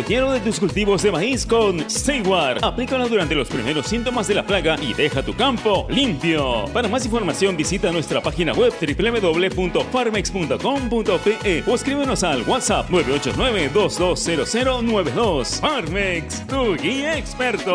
cebollero de tus cultivos de maíz con Steward. Aplícalo durante los primeros síntomas de la plaga y deja tu campo limpio. Para más información visita nuestra página web www.farmex.com.pe o escríbenos al WhatsApp 989-220092. Farmex, tu guía experto.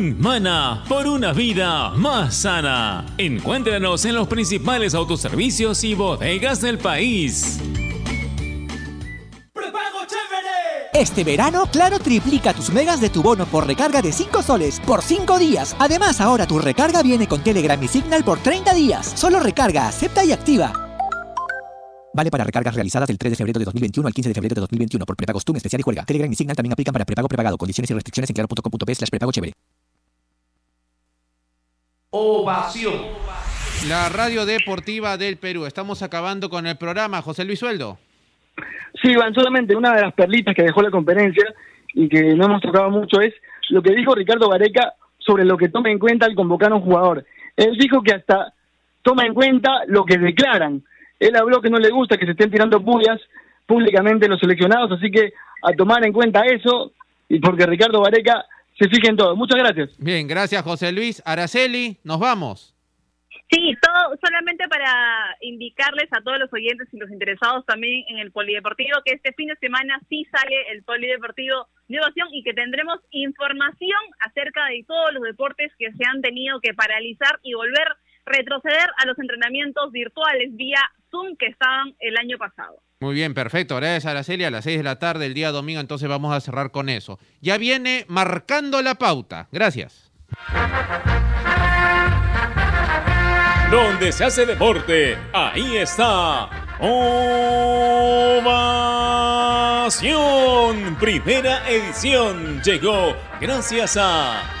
Mana por una vida más sana. Encuéntranos en los principales autoservicios y bodegas del país. Este verano, Claro triplica tus megas de tu bono por recarga de 5 soles por 5 días. Además, ahora tu recarga viene con Telegram y Signal por 30 días. Solo recarga, acepta y activa. Vale para recargas realizadas del 3 de febrero de 2021 al 15 de febrero de 2021 por prepago TUM especial y juega. Telegram y Signal también aplican para prepago prepagado. Condiciones y restricciones en claro.com.p slash prepago chévere. Ovación. La radio deportiva del Perú. Estamos acabando con el programa. José Luis Sueldo. Sí, Iván, solamente una de las perlitas que dejó la conferencia y que no hemos tocado mucho es lo que dijo Ricardo Vareca sobre lo que toma en cuenta al convocar a un jugador. Él dijo que hasta toma en cuenta lo que declaran. Él habló que no le gusta que se estén tirando pullas públicamente los seleccionados, así que a tomar en cuenta eso, y porque Ricardo Vareca se fijen todo. Muchas gracias. Bien, gracias José Luis. Araceli, nos vamos. Sí, todo solamente para indicarles a todos los oyentes y los interesados también en el polideportivo que este fin de semana sí sale el polideportivo de ovación y que tendremos información acerca de todos los deportes que se han tenido que paralizar y volver retroceder a los entrenamientos virtuales vía Zoom que estaban el año pasado. Muy bien, perfecto. Gracias, Araceli. A las 6 de la tarde, el día domingo, entonces vamos a cerrar con eso. Ya viene marcando la pauta. Gracias. Donde se hace deporte, ahí está. Ovación. Primera edición llegó gracias a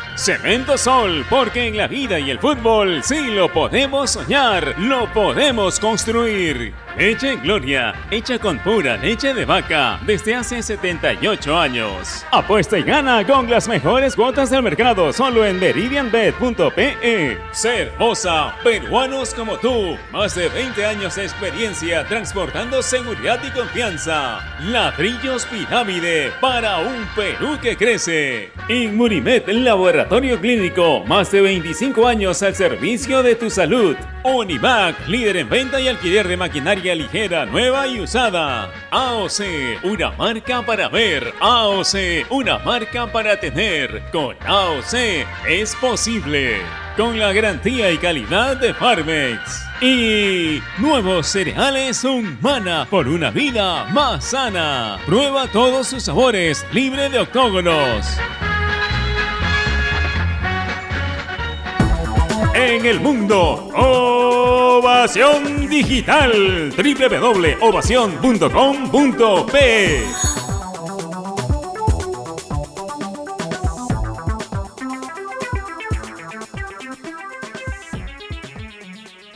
Cemento Sol, porque en la vida y el fútbol sí lo podemos soñar, lo podemos construir. Leche Gloria, hecha con pura leche de vaca desde hace 78 años. Apuesta y gana con las mejores cuotas del mercado solo en meridianbet.pe. Ser Moza, peruanos como tú, más de 20 años de experiencia transportando seguridad y confianza. Ladrillos Pirámide para un Perú que crece. Inmunimed Laboratorio Clínico, más de 25 años al servicio de tu salud. Univac, líder en venta y alquiler de maquinaria ligera, nueva y usada. AOC, una marca para ver. AOC, una marca para tener. Con AOC es posible. Con la garantía y calidad de Farmex. Y nuevos cereales Humana por una vida más sana. Prueba todos sus sabores, libre de octógonos. En el mundo. Ovación Digital. www.ovación.com.p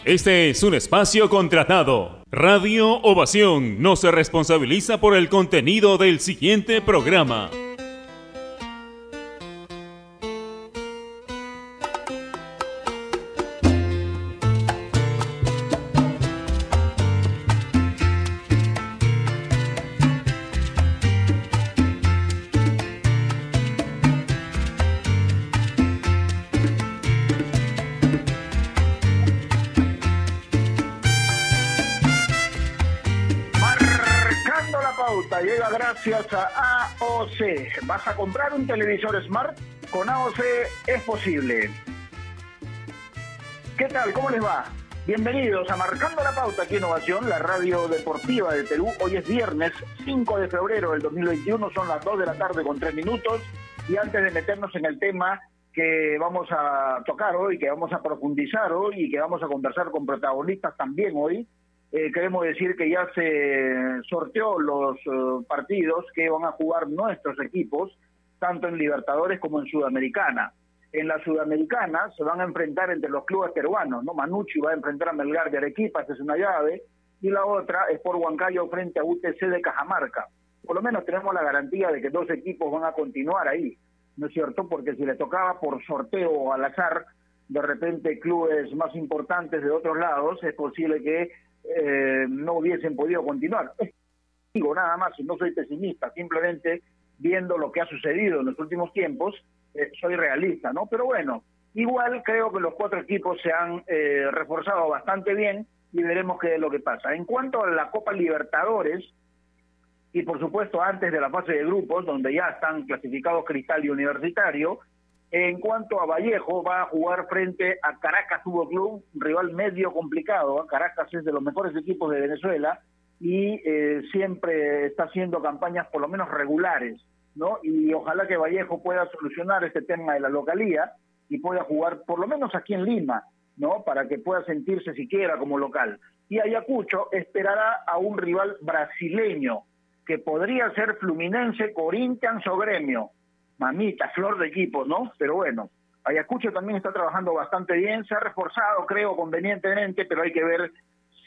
Este es un espacio contratado. Radio Ovación no se responsabiliza por el contenido del siguiente programa. Televisor smart? Con AOC es posible. ¿Qué tal? ¿Cómo les va? Bienvenidos a Marcando la Pauta aquí Innovación, la radio deportiva de Perú. Hoy es viernes 5 de febrero del 2021, son las 2 de la tarde con 3 minutos. Y antes de meternos en el tema que vamos a tocar hoy, que vamos a profundizar hoy y que vamos a conversar con protagonistas también hoy. Eh, queremos decir que ya se sorteó los eh, partidos que van a jugar nuestros equipos, tanto en Libertadores como en Sudamericana. En la Sudamericana se van a enfrentar entre los clubes peruanos, ¿no? Manucci va a enfrentar a Melgar de Arequipa, esa es una llave, y la otra es por Huancayo frente a UTC de Cajamarca. Por lo menos tenemos la garantía de que dos equipos van a continuar ahí. ¿no es cierto? Porque si le tocaba por sorteo o al azar, de repente clubes más importantes de otros lados, es posible que eh, no hubiesen podido continuar. Digo nada más, no soy pesimista, simplemente viendo lo que ha sucedido en los últimos tiempos, eh, soy realista, ¿no? Pero bueno, igual creo que los cuatro equipos se han eh, reforzado bastante bien y veremos qué es lo que pasa. En cuanto a la Copa Libertadores, y por supuesto antes de la fase de grupos, donde ya están clasificados Cristal y Universitario. En cuanto a Vallejo, va a jugar frente a Caracas Fútbol Club, un rival medio complicado. ¿eh? Caracas es de los mejores equipos de Venezuela y eh, siempre está haciendo campañas por lo menos regulares, ¿no? Y ojalá que Vallejo pueda solucionar este tema de la localía y pueda jugar por lo menos aquí en Lima, ¿no? Para que pueda sentirse siquiera como local. Y Ayacucho esperará a un rival brasileño, que podría ser Fluminense, Corinthians o Gremio. Mamita, flor de equipo, ¿no? Pero bueno, Ayacucho también está trabajando bastante bien, se ha reforzado, creo, convenientemente, pero hay que ver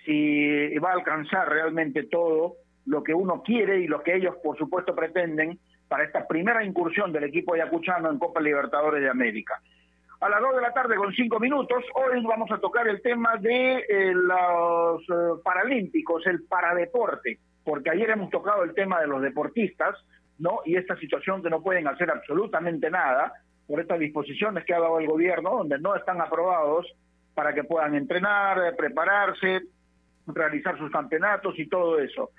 si va a alcanzar realmente todo lo que uno quiere y lo que ellos, por supuesto, pretenden para esta primera incursión del equipo ayacuchano en Copa Libertadores de América. A las dos de la tarde con cinco minutos, hoy vamos a tocar el tema de eh, los eh, Paralímpicos, el paradeporte porque ayer hemos tocado el tema de los deportistas, ¿no? Y esta situación que no pueden hacer absolutamente nada por estas disposiciones que ha dado el gobierno, donde no están aprobados para que puedan entrenar, prepararse, realizar sus campeonatos y todo eso.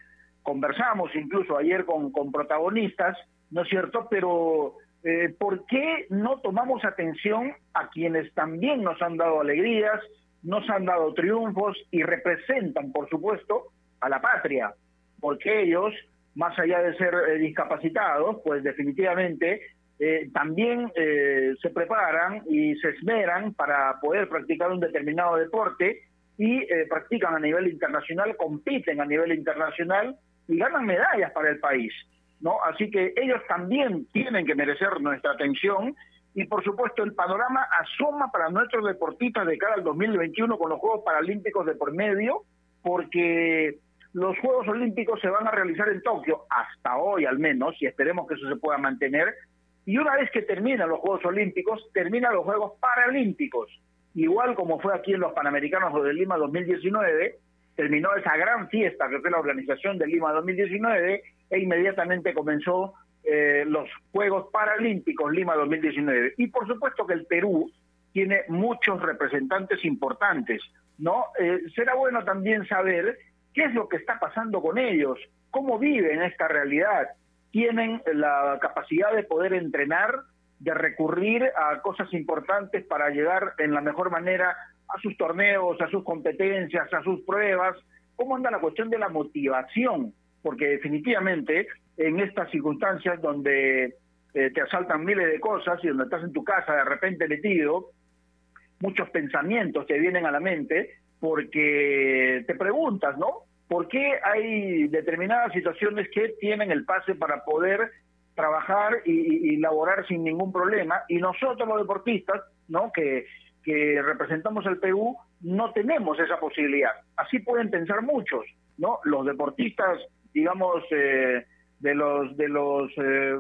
Conversamos incluso ayer con, con protagonistas, ¿no es cierto? Pero eh, ¿por qué no tomamos atención a quienes también nos han dado alegrías, nos han dado triunfos y representan, por supuesto, a la patria? porque ellos, más allá de ser eh, discapacitados, pues definitivamente eh, también eh, se preparan y se esmeran para poder practicar un determinado deporte y practican a nivel internacional, compiten a nivel internacional y ganan medallas para el país. ¿no? Así que ellos también tienen que merecer nuestra atención y por supuesto el panorama asoma para nuestros deportistas de cara al 2021 con los Juegos Paralímpicos de por medio, porque los Juegos Olímpicos se van a realizar en Tokio, hasta hoy al menos, y esperemos que eso se pueda mantener. Y una vez que terminan los Juegos Olímpicos, terminan los Juegos Paralímpicos. Igual como fue aquí en los Panamericanos de Lima 2019, terminó esa gran fiesta que fue la organización de Lima 2019 e inmediatamente comenzó eh, los Juegos Paralímpicos Lima 2019. Y por supuesto que el Perú tiene muchos representantes importantes, ¿no? Eh, será bueno también saber ¿Qué es lo que está pasando con ellos? ¿Cómo viven esta realidad? ¿Tienen la capacidad de poder entrenar, de recurrir a cosas importantes para llegar en la mejor manera a sus torneos, a sus competencias, a sus pruebas? ¿Cómo anda la cuestión de la motivación? Porque definitivamente en estas circunstancias donde eh, te asaltan miles de cosas y donde estás en tu casa de repente metido, muchos pensamientos te vienen a la mente porque te preguntas, ¿no? ¿Por qué hay determinadas situaciones que tienen el pase para poder trabajar y, laborar sin ningún problema? Y nosotros los deportistas, ¿no? Que, representamos el Perú, no tenemos esa posibilidad. Así pueden pensar muchos, ¿no? Los deportistas, digamos, eh, de los de los eh,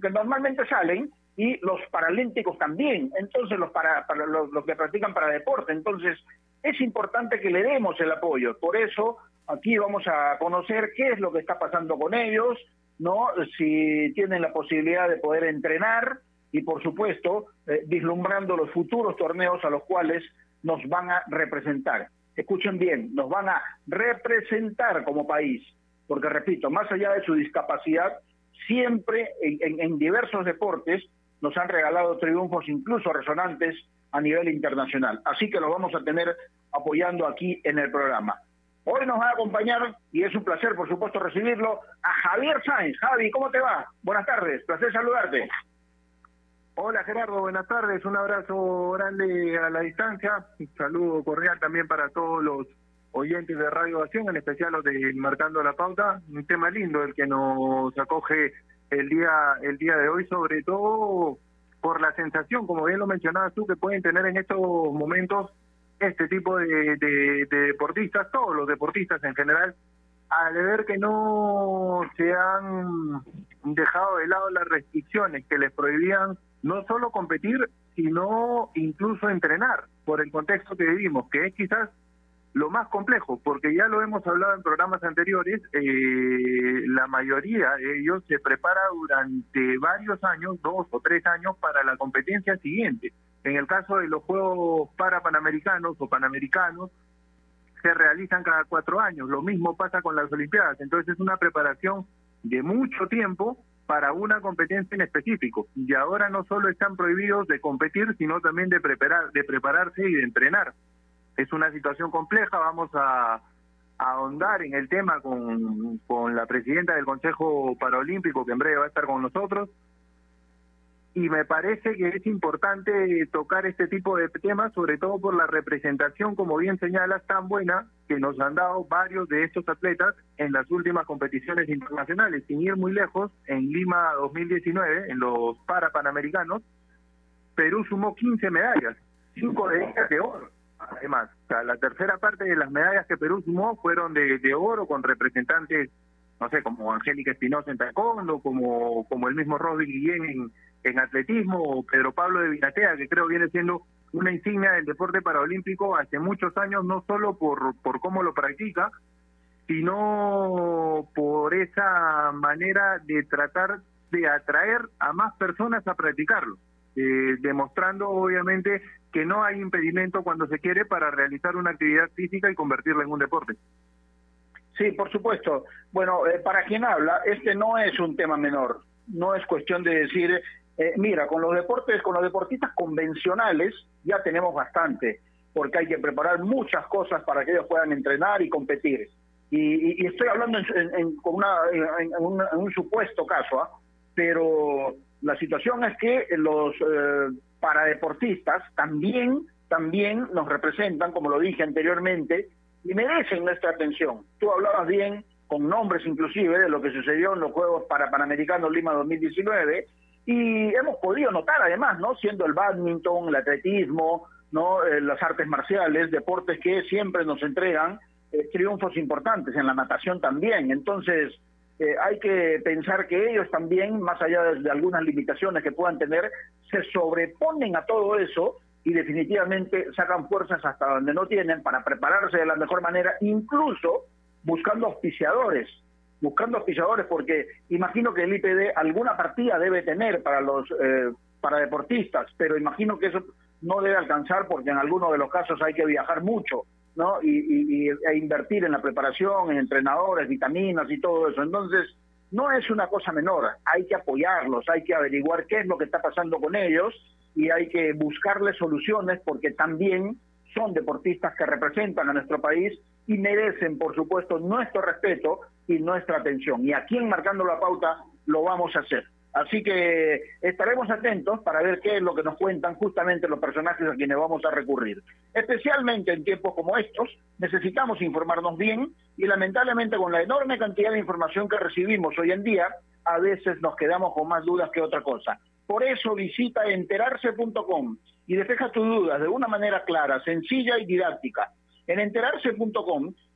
que normalmente salen y los paralímpicos también. Entonces los para, para los, los que practican para deporte. Entonces es importante que le demos el apoyo. Por eso aquí vamos a conocer qué es lo que está pasando con ellos, no, si tienen la posibilidad de poder entrenar y por supuesto eh, vislumbrando los futuros torneos a los cuales nos van a representar. Escuchen bien, nos van a representar como país, porque repito, más allá de su discapacidad, siempre en diversos deportes nos han regalado triunfos incluso resonantes a nivel internacional. Así que lo vamos a tener apoyando aquí en el programa. Hoy nos va a acompañar, y es un placer, por supuesto, recibirlo, a Javier Sáenz. Javi, ¿cómo te va? Buenas tardes, placer saludarte. Hola Gerardo, buenas tardes, un abrazo grande a la distancia, un saludo cordial también para todos los oyentes de Radio Acción, en especial los de Marcando la Pauta, un tema lindo el que nos acoge el día el día de hoy, sobre todo por la sensación, como bien lo mencionabas tú, que pueden tener en estos momentos este tipo de, de deportistas, todos los deportistas en general, al ver que no se han dejado de lado las restricciones que les prohibían no solo competir, sino incluso entrenar, por el contexto que vivimos, que es quizás lo más complejo, porque ya lo hemos hablado en programas anteriores, eh, la mayoría de ellos se prepara durante varios años, dos o tres años, para la competencia siguiente. En el caso de los Juegos Parapanamericanos o Panamericanos, se realizan cada cuatro años. Lo mismo pasa con las Olimpiadas. Entonces es una preparación de mucho tiempo para una competencia en específico. Y ahora no solo están prohibidos de competir, sino también de, preparar, de prepararse y de entrenar. Es una situación compleja, vamos a, ahondar en el tema con, con la presidenta del Consejo Paralímpico, que en breve va a estar con nosotros, y me parece que es importante tocar este tipo de temas, sobre todo por la representación, como bien señalas, tan buena que nos han dado varios de estos atletas en las últimas competiciones internacionales. Sin ir muy lejos, en Lima 2019, en los Parapanamericanos, Perú sumó 15 medallas, 5 de ellas de oro. Además, o sea, la tercera parte de las medallas que Perú sumó fueron de, de oro con representantes, no sé, como Angélica Espinosa en taekwondo, como, como el mismo Rosy Guillén en, en atletismo, o Pedro Pablo de Vinatea, que creo viene siendo una insignia del deporte paraolímpico hace muchos años, no solo por, por cómo lo practica, sino por esa manera de tratar de atraer a más personas a practicarlo, eh, demostrando obviamente que no hay impedimento cuando se quiere para realizar una actividad física y convertirla en un deporte. Sí, por supuesto. Bueno, eh, para quien habla, este no es un tema menor. No es cuestión de decir eh, mira, con los deportes, con los deportistas convencionales ya tenemos bastante, porque hay que preparar muchas cosas para que ellos puedan entrenar y competir. Y, estoy hablando en, un, supuesto caso, ¿ah? pero la situación es que los eh, paradeportistas también, también nos representan, como lo dije anteriormente, y merecen nuestra atención. Tú hablabas bien, con nombres inclusive, de lo que sucedió en los Juegos para Panamericanos Lima 2019, y hemos podido notar además, ¿no? Siendo el badminton, el atletismo, ¿no? Eh, las artes marciales, deportes que siempre nos entregan eh, triunfos importantes, en la natación también. Entonces, eh, hay que pensar que ellos también, más allá de, algunas limitaciones que puedan tener, se sobreponen a todo eso y definitivamente sacan fuerzas hasta donde no tienen para prepararse de la mejor manera, incluso buscando auspiciadores buscando auspiciadores porque imagino que el IPD alguna partida debe tener para los eh, para deportistas, pero imagino que eso no debe alcanzar porque en algunos de los casos hay que viajar mucho, ¿no? Y, e invertir en la preparación, en entrenadores, vitaminas y todo eso. Entonces, no es una cosa menor, hay que apoyarlos, hay que averiguar qué es lo que está pasando con ellos y hay que buscarles soluciones porque también son deportistas que representan a nuestro país y merecen, por supuesto, nuestro respeto y nuestra atención. Y aquí en Marcando la Pauta lo vamos a hacer. Así que estaremos atentos para ver qué es lo que nos cuentan justamente los personajes a quienes vamos a recurrir. Especialmente en tiempos como estos, necesitamos informarnos bien y lamentablemente con la enorme cantidad de información que recibimos hoy en día, a veces nos quedamos con más dudas que otra cosa. Por eso visita enterarse.com y despeja tus dudas de una manera clara, sencilla y didáctica. En enterarse.com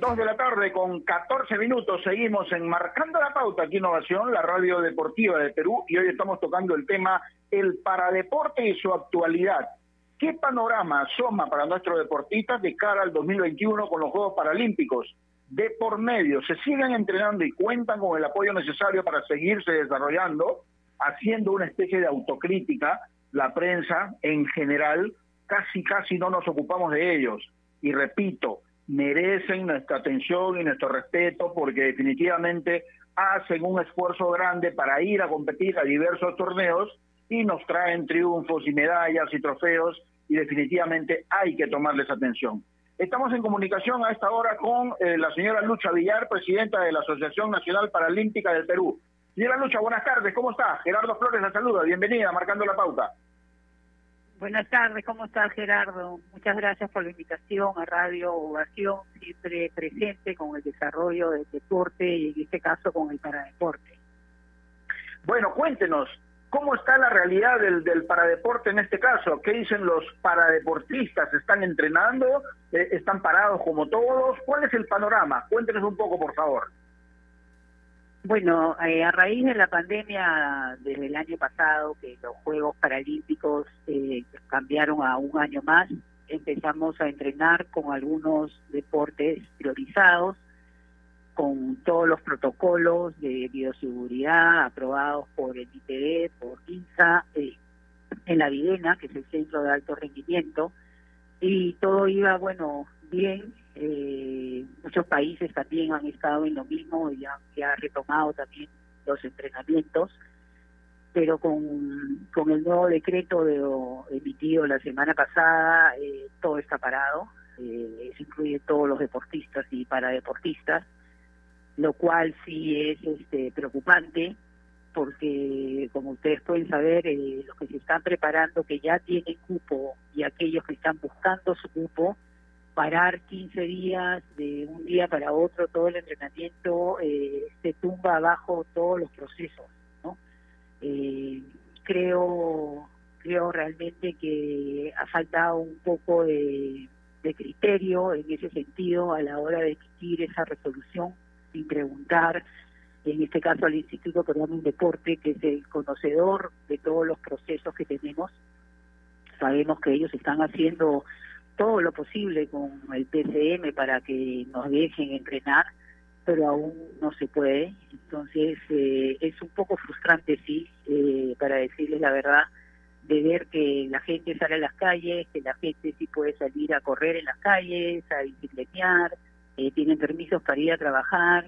2 de la tarde con 14 minutos. Seguimos enmarcando la pauta aquí Innovación, la radio deportiva de Perú, y hoy estamos tocando el tema el paradeporte y su actualidad. ¿Qué panorama asoma para nuestros deportistas de cara al 2021 con los Juegos Paralímpicos? De por medio, se siguen entrenando y cuentan con el apoyo necesario para seguirse desarrollando, haciendo una especie de autocrítica. La prensa en general, casi, casi no nos ocupamos de ellos. Y repito, merecen nuestra atención y nuestro respeto porque definitivamente hacen un esfuerzo grande para ir a competir a diversos torneos y nos traen triunfos y medallas y trofeos y definitivamente hay que tomarles atención. Estamos en comunicación a esta hora con eh, la señora Lucha Villar, presidenta de la Asociación Nacional Paralímpica del Perú. Señora Lucha, buenas tardes, ¿cómo está? Gerardo Flores la saluda, bienvenida, marcando la pauta. Buenas tardes, ¿cómo estás Gerardo? Muchas gracias por la invitación a Radio Ovación, siempre presente con el desarrollo del deporte y en este caso con el paradeporte. Bueno, cuéntenos, ¿cómo está la realidad del, del paradeporte en este caso? ¿Qué dicen los paradeportistas? ¿Están entrenando? Eh, ¿Están parados como todos? ¿Cuál es el panorama? Cuéntenos un poco, por favor. Bueno, eh, a raíz de la pandemia desde el año pasado, que los Juegos Paralímpicos eh, cambiaron a un año más, empezamos a entrenar con algunos deportes priorizados, con todos los protocolos de bioseguridad aprobados por el ITD, por INSA, eh, en la Videna, que es el centro de alto rendimiento, y todo iba, bueno, bien, eh, muchos países también han estado en lo mismo y han, retomado también los entrenamientos, pero con, con el nuevo decreto de, emitido la semana pasada, eh, todo está parado, eh, eso incluye todos los deportistas y paradeportistas, lo cual sí es este, preocupante porque como ustedes pueden saber, eh, los que se están preparando, que ya tienen cupo y aquellos que están buscando su cupo, parar 15 días de un día para otro todo el entrenamiento eh, se tumba abajo todos los procesos no eh, creo creo realmente que ha faltado un poco de, criterio en ese sentido a la hora de emitir esa resolución sin preguntar en este caso al Instituto Peruano de Deporte que es el conocedor de todos los procesos que tenemos. Sabemos que ellos están haciendo todo lo posible con el PCM para que nos dejen entrenar, pero aún no se puede. Entonces eh, es un poco frustrante, sí, eh, para decirles la verdad, de ver que la gente sale a las calles, que la gente sí puede salir a correr en las calles, a bicicletear, eh, tienen permisos para ir a trabajar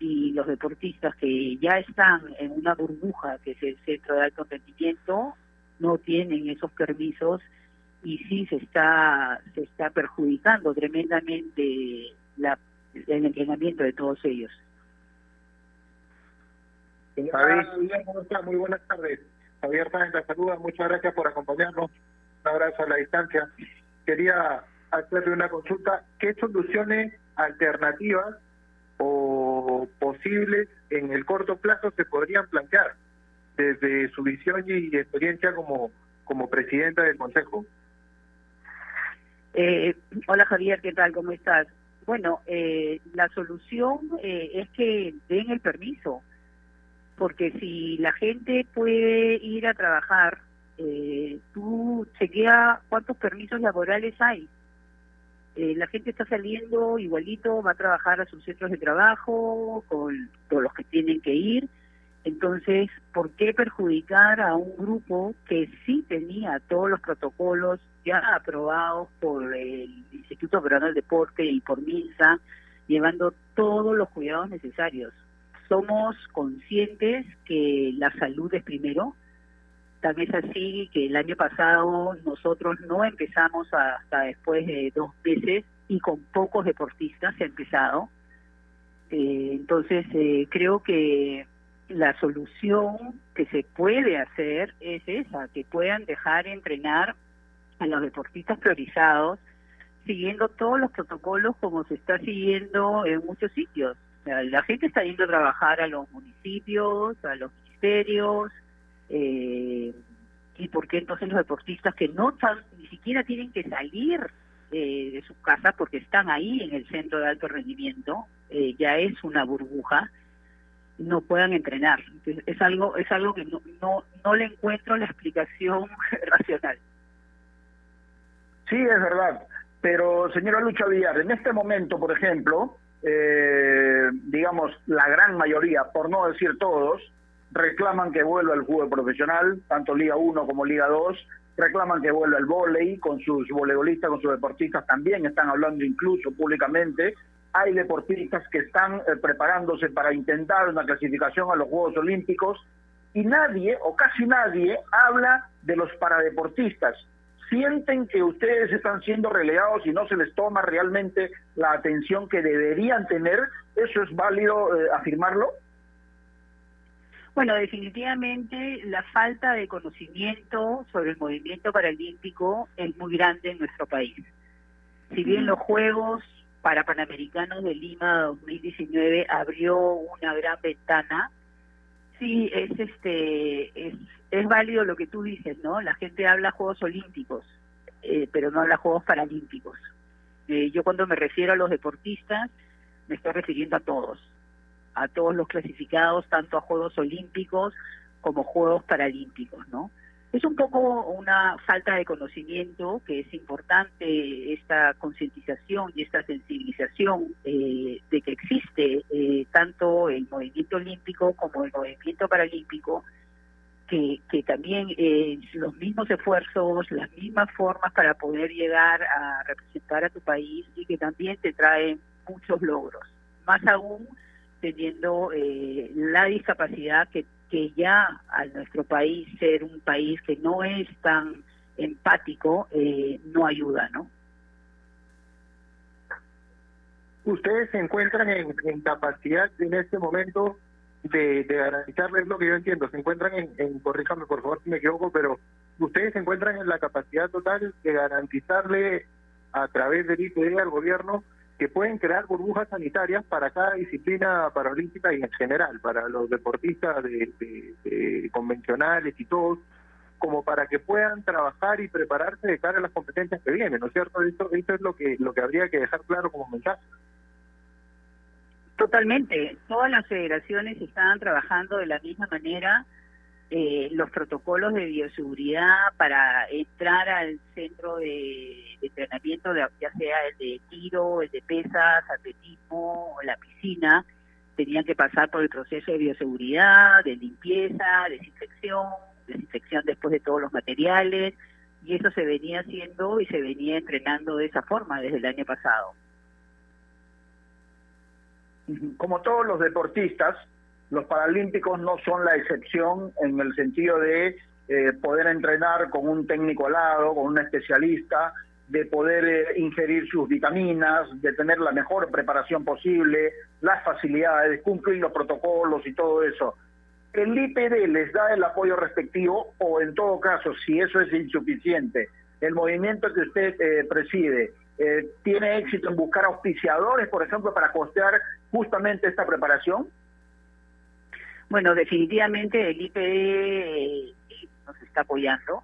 y los deportistas que ya están en una burbuja que es el centro de alto rendimiento no tienen esos permisos y sí se está se está perjudicando tremendamente la, el entrenamiento de todos ellos. Javier, ¿cómo está? Muy buenas tardes. Javier Sáenz la saluda, muchas gracias por acompañarnos. Un abrazo a la distancia. Quería hacerle una consulta. ¿Qué soluciones alternativas o posibles en el corto plazo se podrían plantear desde su visión y experiencia como, como presidenta del Consejo? Eh, hola Javier, ¿qué tal? ¿Cómo estás? Bueno, eh, la solución eh, es que den el permiso, porque si la gente puede ir a trabajar, eh, tú chequea cuántos permisos laborales hay. Eh, la gente está saliendo igualito, va a trabajar a sus centros de trabajo, con todos los que tienen que ir. Entonces, ¿por qué perjudicar a un grupo que sí tenía todos los protocolos ya aprobados por el Instituto Peruano del Deporte y por MINSA, llevando todos los cuidados necesarios? Somos conscientes que la salud es primero, también es así que el año pasado nosotros no empezamos hasta después de dos meses y con pocos deportistas se ha empezado. Eh, entonces eh, creo que la solución que se puede hacer es esa, que puedan dejar entrenar a los deportistas priorizados siguiendo todos los protocolos como se está siguiendo en muchos sitios. la gente está yendo a trabajar a los municipios, a los ministerios, eh, y por qué entonces los deportistas que no ni siquiera tienen que salir eh, de sus casas porque están ahí en el centro de alto rendimiento, eh, ya es una burbuja, no puedan entrenar. es algo es algo que no, no, no le encuentro la explicación racional. Sí, es verdad. Pero, señora Lucha Villar, en este momento, por ejemplo, eh, digamos, la gran mayoría, por no decir todos, reclaman que vuelva el fútbol profesional, tanto Liga 1 como Liga 2, reclaman que vuelva el vóley con sus voleibolistas, con sus deportistas también, están hablando incluso públicamente. Hay deportistas que están eh, preparándose para intentar una clasificación a los Juegos Olímpicos y nadie o casi nadie habla de los paradeportistas. ¿Sienten que ustedes están siendo relegados y no se les toma realmente la atención que deberían tener? ¿Eso es válido eh, afirmarlo? Bueno, definitivamente la falta de conocimiento sobre el movimiento paralímpico es muy grande en nuestro país. Si bien los Juegos para Panamericanos de Lima 2019 abrió una gran ventana, sí es este es, válido lo que tú dices, ¿no? La gente habla Juegos Olímpicos, eh, pero no habla Juegos Paralímpicos. Eh, yo cuando me refiero a los deportistas me estoy refiriendo a todos a todos los clasificados, tanto a Juegos Olímpicos como Juegos Paralímpicos, ¿no? Es un poco una falta de conocimiento que es importante esta concientización y esta sensibilización eh, de que existe eh, tanto el movimiento olímpico como el movimiento paralímpico, que, que también eh, los mismos esfuerzos, las mismas formas para poder llegar a representar a tu país y que también te traen muchos logros. Más aún teniendo eh, la discapacidad que, que ya a nuestro país ser un país que no es tan empático eh, no ayuda, ¿no? Ustedes se encuentran en, capacidad en este momento de, de, garantizarles lo que yo entiendo, se encuentran en, en, corríjame por favor si me equivoco, pero ustedes se encuentran en la capacidad total de garantizarle a través del IPD al gobierno que pueden crear burbujas sanitarias para cada disciplina paralímpica y en general, para los deportistas de, convencionales y todos, como para que puedan trabajar y prepararse de cara a las competencias que vienen, ¿no es cierto? Esto, esto es lo que, lo que habría que dejar claro como mensaje. Totalmente. Todas las federaciones están trabajando de la misma manera eh, los protocolos de bioseguridad para entrar al centro de, entrenamiento, de, ya sea el de tiro, el de pesas, atletismo la piscina, tenían que pasar por el proceso de bioseguridad, de limpieza, desinfección, desinfección después de todos los materiales, y eso se venía haciendo y se venía entrenando de esa forma desde el año pasado. Como todos los deportistas, los Paralímpicos no son la excepción en el sentido de eh, poder entrenar con un técnico al lado, con un especialista, de poder eh, ingerir sus vitaminas, de tener la mejor preparación posible, las facilidades, cumplir los protocolos y todo eso. ¿El IPD les da el apoyo respectivo o en todo caso, si eso es insuficiente, el movimiento que usted eh, preside tiene éxito en buscar auspiciadores, por ejemplo, para costear justamente esta preparación? Bueno, definitivamente el IPD eh, nos está apoyando.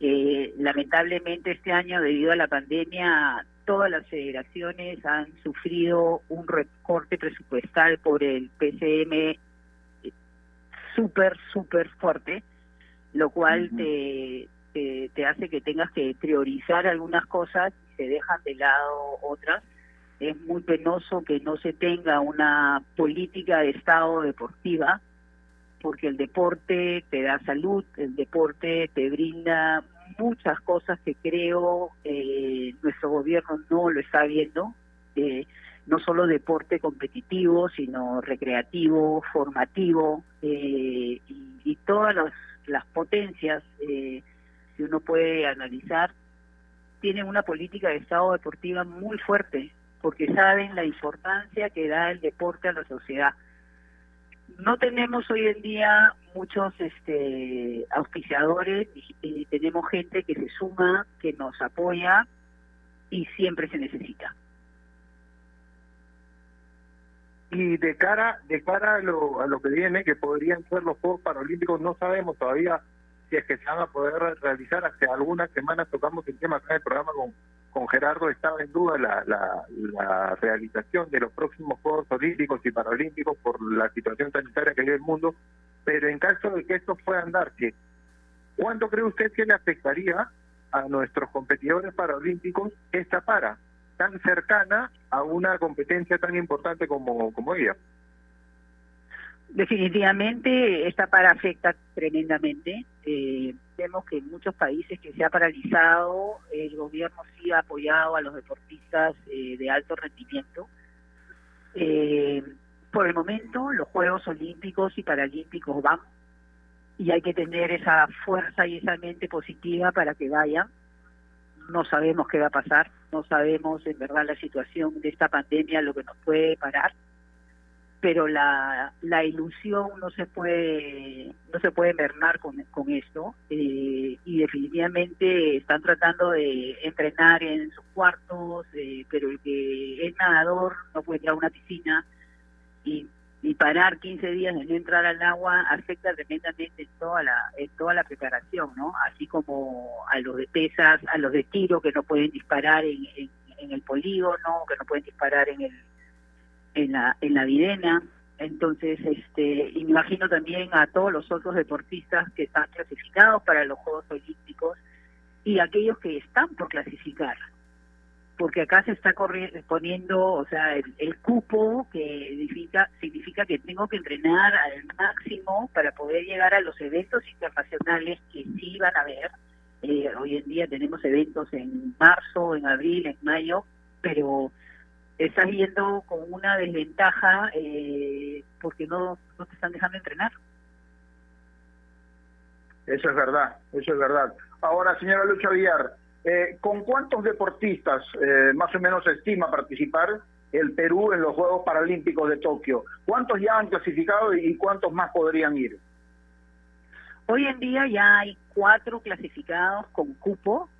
Eh, lamentablemente este año, debido a la pandemia, todas las federaciones han sufrido un recorte presupuestal por el PCM eh, súper, súper fuerte, lo cual te, te, te, hace que tengas que priorizar algunas cosas se dejan de lado otras. Es muy penoso que no se tenga una política de Estado deportiva, porque el deporte te da salud, el deporte te brinda muchas cosas que creo eh, nuestro gobierno no lo está viendo. Eh, no solo deporte competitivo, sino recreativo, formativo, eh, y, todas las, las potencias eh, que uno puede analizar tienen una política de Estado deportiva muy fuerte, porque saben la importancia que da el deporte a la sociedad. No tenemos hoy en día muchos este, auspiciadores y, tenemos gente que se suma, que nos apoya y siempre se necesita. Y de cara de cara a lo, a lo que viene, que podrían ser los Juegos Paralímpicos, no sabemos todavía si es que se van a poder realizar. Hace algunas semanas tocamos el tema acá en el programa con, con Gerardo, estaba en duda la, la, la realización de los próximos Juegos Olímpicos y Paralímpicos por la situación sanitaria que vive el mundo, pero en caso de que esto pueda andarse, ¿cuánto cree usted que le afectaría a nuestros competidores paralímpicos esta para? tan cercana a una competencia tan importante como, como ella. Definitivamente esta para afecta tremendamente. Eh, vemos que en muchos países que se ha paralizado, el gobierno sí ha apoyado a los deportistas eh, de alto rendimiento. Eh, por el momento, los Juegos Olímpicos y Paralímpicos van y hay que tener esa fuerza y esa mente positiva para que vayan no sabemos qué va a pasar, no sabemos en verdad la situación de esta pandemia, lo que nos puede parar, pero la, la ilusión no se puede no se puede mermar con, con esto eh, y definitivamente están tratando de entrenar en sus cuartos, eh, pero el que es nadador no puede entrar a una piscina y y parar 15 días de no entrar al agua afecta tremendamente en toda la en toda la preparación, ¿no? Así como a los de pesas, a los de tiro que no pueden disparar en, en, el polígono, que no pueden disparar en el en la en la videna. Entonces, este, imagino también a todos los otros deportistas que están clasificados para los Juegos Olímpicos y aquellos que están por clasificar porque acá se está poniendo, o sea, el, cupo que significa, significa que tengo que entrenar al máximo para poder llegar a los eventos internacionales que sí van a haber. Eh, hoy en día tenemos eventos en marzo, en abril, en mayo, pero estás yendo con una desventaja eh, porque no, no te están dejando entrenar. Eso es verdad, eso es verdad. Ahora, señora Lucha Villar, eh, ¿Con cuántos deportistas eh, más o menos se estima participar el Perú en los Juegos Paralímpicos de Tokio? ¿Cuántos ya han clasificado y cuántos más podrían ir? Hoy en día ya hay cuatro clasificados con cupo.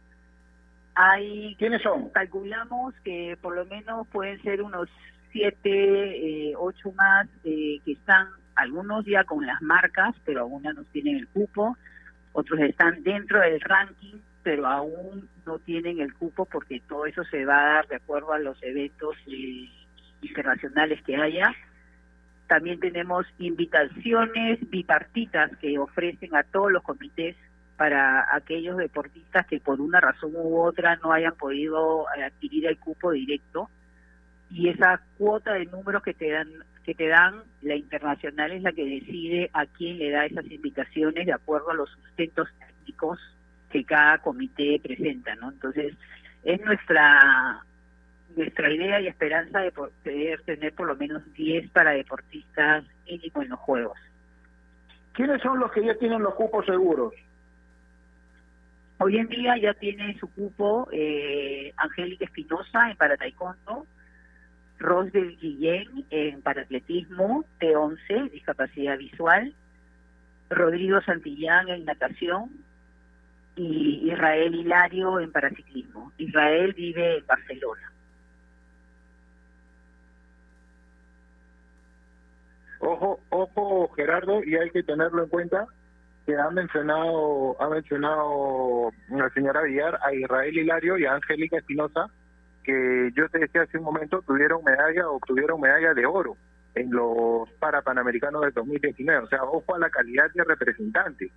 Hay, ¿Quiénes son? Calculamos que por lo menos pueden ser unos siete, eh, ocho más que están, algunos ya con las marcas, pero algunos no tienen el cupo, otros están dentro del ranking pero aún no tienen el cupo porque todo eso se va a dar de acuerdo a los eventos eh, internacionales que haya. También tenemos invitaciones bipartitas que ofrecen a todos los comités para aquellos deportistas que por una razón u otra no hayan podido adquirir el cupo directo y esa cuota de números que te dan que te dan la internacional es la que decide a quién le da esas invitaciones de acuerdo a los sustentos técnicos que cada comité presenta, ¿no? Entonces, es nuestra nuestra idea y esperanza de poder tener por lo menos 10 para deportistas mínimo en los Juegos. ¿Quiénes son los que ya tienen los cupos seguros? Hoy en día ya tiene su cupo eh, Angélica Espinosa en para taekwondo, Rosbel Guillén en paratletismo, T11, discapacidad visual, Rodrigo Santillán en natación, y Israel Hilario en paraciclismo. Israel vive en Barcelona. Ojo, ojo Gerardo, y hay que tenerlo en cuenta que ha mencionado, ha mencionado la señora Villar a Israel Hilario y a Angélica Espinosa, que yo te decía hace un momento, tuvieron medalla, obtuvieron medalla de oro en los Parapanamericanos del 2019. O sea, ojo a la calidad de representante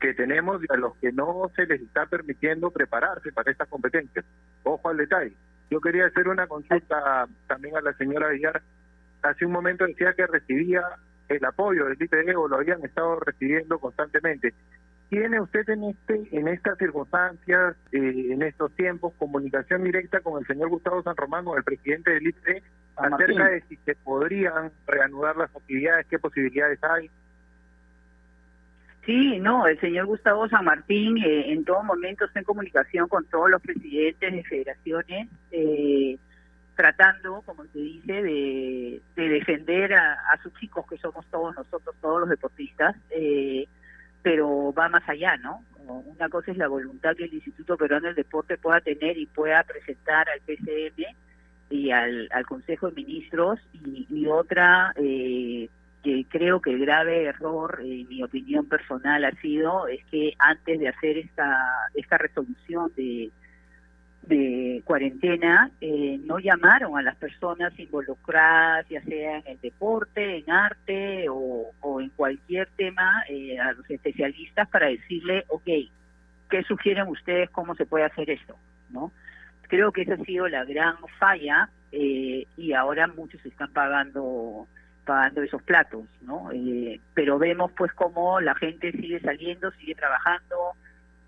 que tenemos y a los que no se les está permitiendo prepararse para estas competencias. Ojo al detalle. Yo quería hacer una consulta también a la señora Villar. Hace un momento decía que recibía el apoyo del IPD o lo habían estado recibiendo constantemente. ¿Tiene usted en este en estas circunstancias, eh, en estos tiempos, comunicación directa con el señor Gustavo San Román, con el presidente del IPD, San acerca de si se podrían reanudar las actividades, qué posibilidades hay? Sí, no, el señor Gustavo San Martín eh, en todo momento está en comunicación con todos los presidentes de federaciones, eh, tratando, como se dice, de, de defender a, a sus chicos, que somos todos nosotros, todos los deportistas, eh, pero va más allá, ¿no? Una cosa es la voluntad que el Instituto Peruano del Deporte pueda tener y pueda presentar al PCM y al, al Consejo de Ministros, y, y otra... Eh, que creo que el grave error, en mi opinión personal, ha sido es que antes de hacer esta esta resolución de, de cuarentena, eh, no llamaron a las personas involucradas, ya sea en el deporte, en arte o, en cualquier tema, eh, a los especialistas para decirle, ok, ¿qué sugieren ustedes? ¿Cómo se puede hacer esto? ¿no? Creo que esa ha sido la gran falla eh, y ahora muchos están pagando pagando esos platos, ¿no? Eh, pero vemos pues cómo la gente sigue saliendo, sigue trabajando,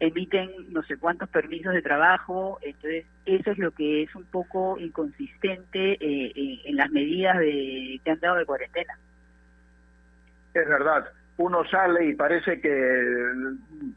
emiten no sé cuántos permisos de trabajo, entonces eso es lo que es un poco inconsistente eh, en, las medidas de, que han dado de cuarentena. Es verdad, uno sale y parece que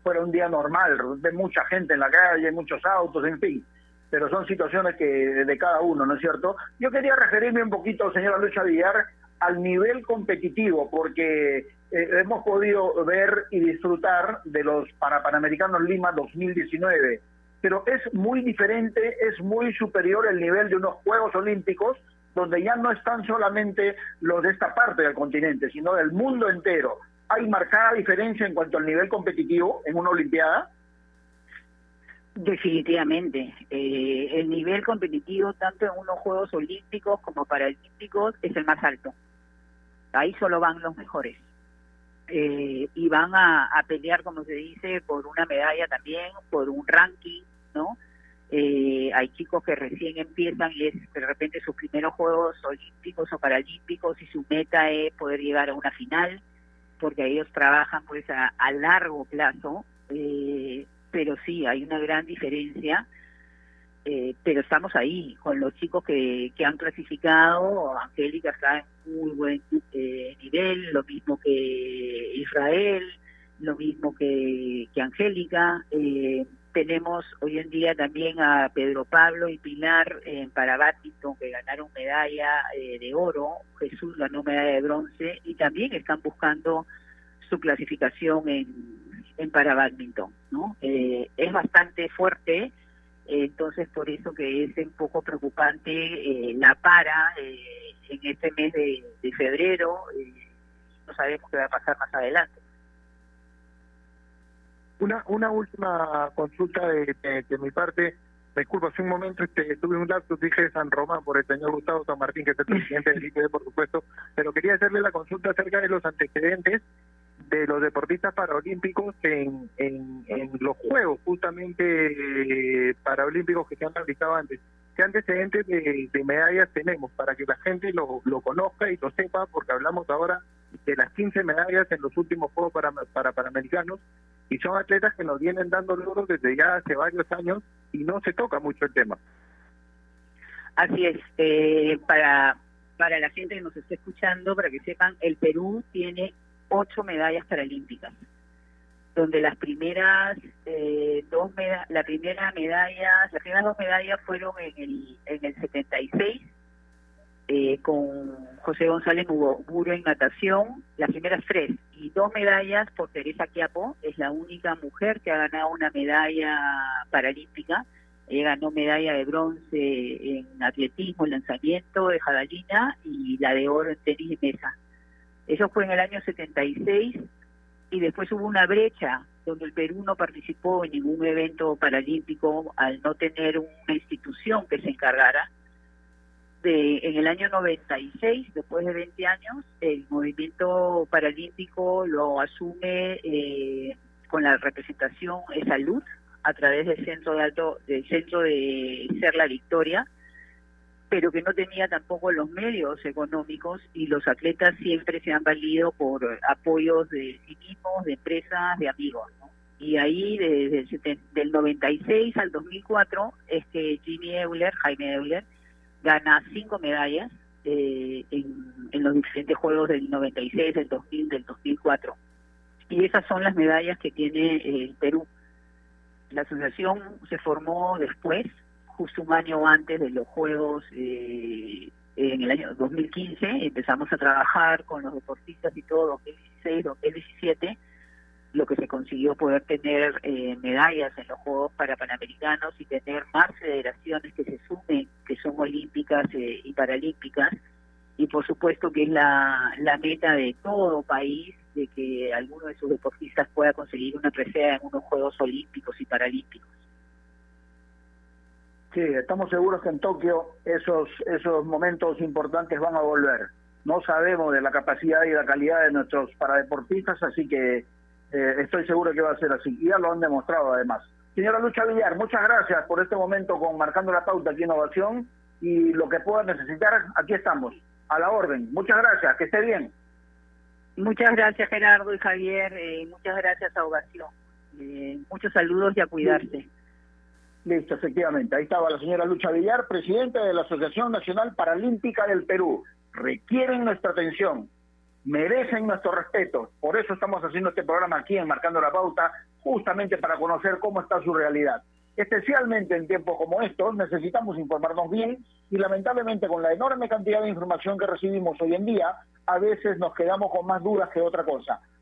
fuera un día normal, ve mucha gente en la calle, muchos autos, en fin, pero son situaciones que de cada uno, ¿no es cierto? Yo quería referirme un poquito, señora Lucha Villar, al nivel competitivo, porque eh, hemos podido ver y disfrutar de los para Panamericanos Lima 2019, pero es muy diferente, es muy superior el nivel de unos Juegos Olímpicos, donde ya no están solamente los de esta parte del continente, sino del mundo entero. ¿Hay marcada diferencia en cuanto al nivel competitivo en una Olimpiada? Definitivamente. Eh, el nivel competitivo, tanto en unos Juegos Olímpicos como Paralímpicos, es el más alto. Ahí solo van los mejores. Eh, y van a, a pelear, como se dice, por una medalla también, por un ranking, ¿no? Eh, hay chicos que recién empiezan y es de repente sus primeros Juegos Olímpicos o Paralímpicos y su meta es poder llegar a una final, porque ellos trabajan pues a, a largo plazo. Eh, pero sí, hay una gran diferencia. Eh, pero estamos ahí con los chicos que, que han clasificado. Angélica está en muy buen eh, nivel, lo mismo que Israel, lo mismo que, que Angélica. Eh, tenemos hoy en día también a Pedro Pablo y Pilar en para badminton que ganaron medalla eh, de oro. Jesús ganó medalla de bronce y también están buscando su clasificación en, en para badminton, ¿no? Eh, es bastante fuerte, eh, entonces por eso que es un poco preocupante eh, la para eh, en este mes de, febrero, eh, no sabemos qué va a pasar más adelante. Una, una última consulta de, de, mi parte. Me disculpo, hace un momento este, tuve un lapsus, dije San Román por el señor Gustavo San Martín, que es el presidente del IPD, por supuesto, pero quería hacerle la consulta acerca de los antecedentes de los deportistas paralímpicos en, en, los Juegos justamente eh, paralímpicos que se han realizado antes. ¿Qué antecedentes de, medallas tenemos para que la gente lo, lo conozca y lo sepa? Porque hablamos ahora de las 15 medallas en los últimos Juegos para, para Panamericanos y son atletas que nos vienen dando logros desde ya hace varios años y no se toca mucho el tema. Así es, eh, para, para la gente que nos esté escuchando, para que sepan, el Perú tiene ocho medallas paralímpicas, donde las primeras eh, dos meda la primera medalla, las primeras dos medallas fueron en el, en el 76 eh, con José González Muro en natación, las primeras tres, y dos medallas por Teresa Quiapo, es la única mujer que ha ganado una medalla paralímpica. Ella ganó medalla de bronce en atletismo, en lanzamiento de jabalina y la de oro en tenis de mesa. Eso fue en el año 76 y después hubo una brecha donde el Perú no participó en ningún evento paralímpico al no tener una institución que se encargara de, en el año 96, después de 20 años, el movimiento paralímpico lo asume eh, con la representación de salud a través del centro de alto del centro de Ser la Victoria, pero que no tenía tampoco los medios económicos y los atletas siempre se han valido por apoyos de sí mismos, de empresas, de amigos. Y ahí desde el del 96 al 2004 es que Jimmy Euler, Jaime Euler, gana cinco medallas eh, en, los diferentes juegos del 96, del 2000, del 2004. Y esas son las medallas que tiene eh, el Perú. La asociación se formó después, justo un año antes de los Juegos eh, en el año 2015. Empezamos a trabajar con los deportistas y todo, 2016, 2017 lo que se consiguió poder tener eh, medallas en los Juegos para Panamericanos y tener más federaciones que se sumen, que son olímpicas eh, y paralímpicas. Y por supuesto que es la, meta de todo país de que alguno de sus deportistas pueda conseguir una presea en unos Juegos Olímpicos y Paralímpicos. Sí, estamos seguros que en Tokio esos, esos momentos importantes van a volver. No sabemos de la capacidad y la calidad de nuestros paradeportistas, así que eh, estoy seguro que va a ser así. Y ya lo han demostrado además. Señora Lucha Villar, muchas gracias por este momento con Marcando la Pauta aquí Innovación y lo que pueda necesitar, aquí estamos, a la orden. Muchas gracias, que esté bien. Muchas gracias Gerardo y Javier, eh, muchas gracias a Ovación. Eh, muchos saludos y a cuidarse. Listo, efectivamente. Ahí estaba la señora Lucha Villar, presidenta de la Asociación Nacional Paralímpica del Perú. Requieren nuestra atención merecen nuestro respeto. Por eso estamos haciendo este programa aquí en Marcando la Pauta, justamente para conocer cómo está su realidad. Especialmente en tiempos como estos necesitamos informarnos bien y lamentablemente con la enorme cantidad de información que recibimos hoy en día, a veces nos quedamos con más dudas que otra cosa.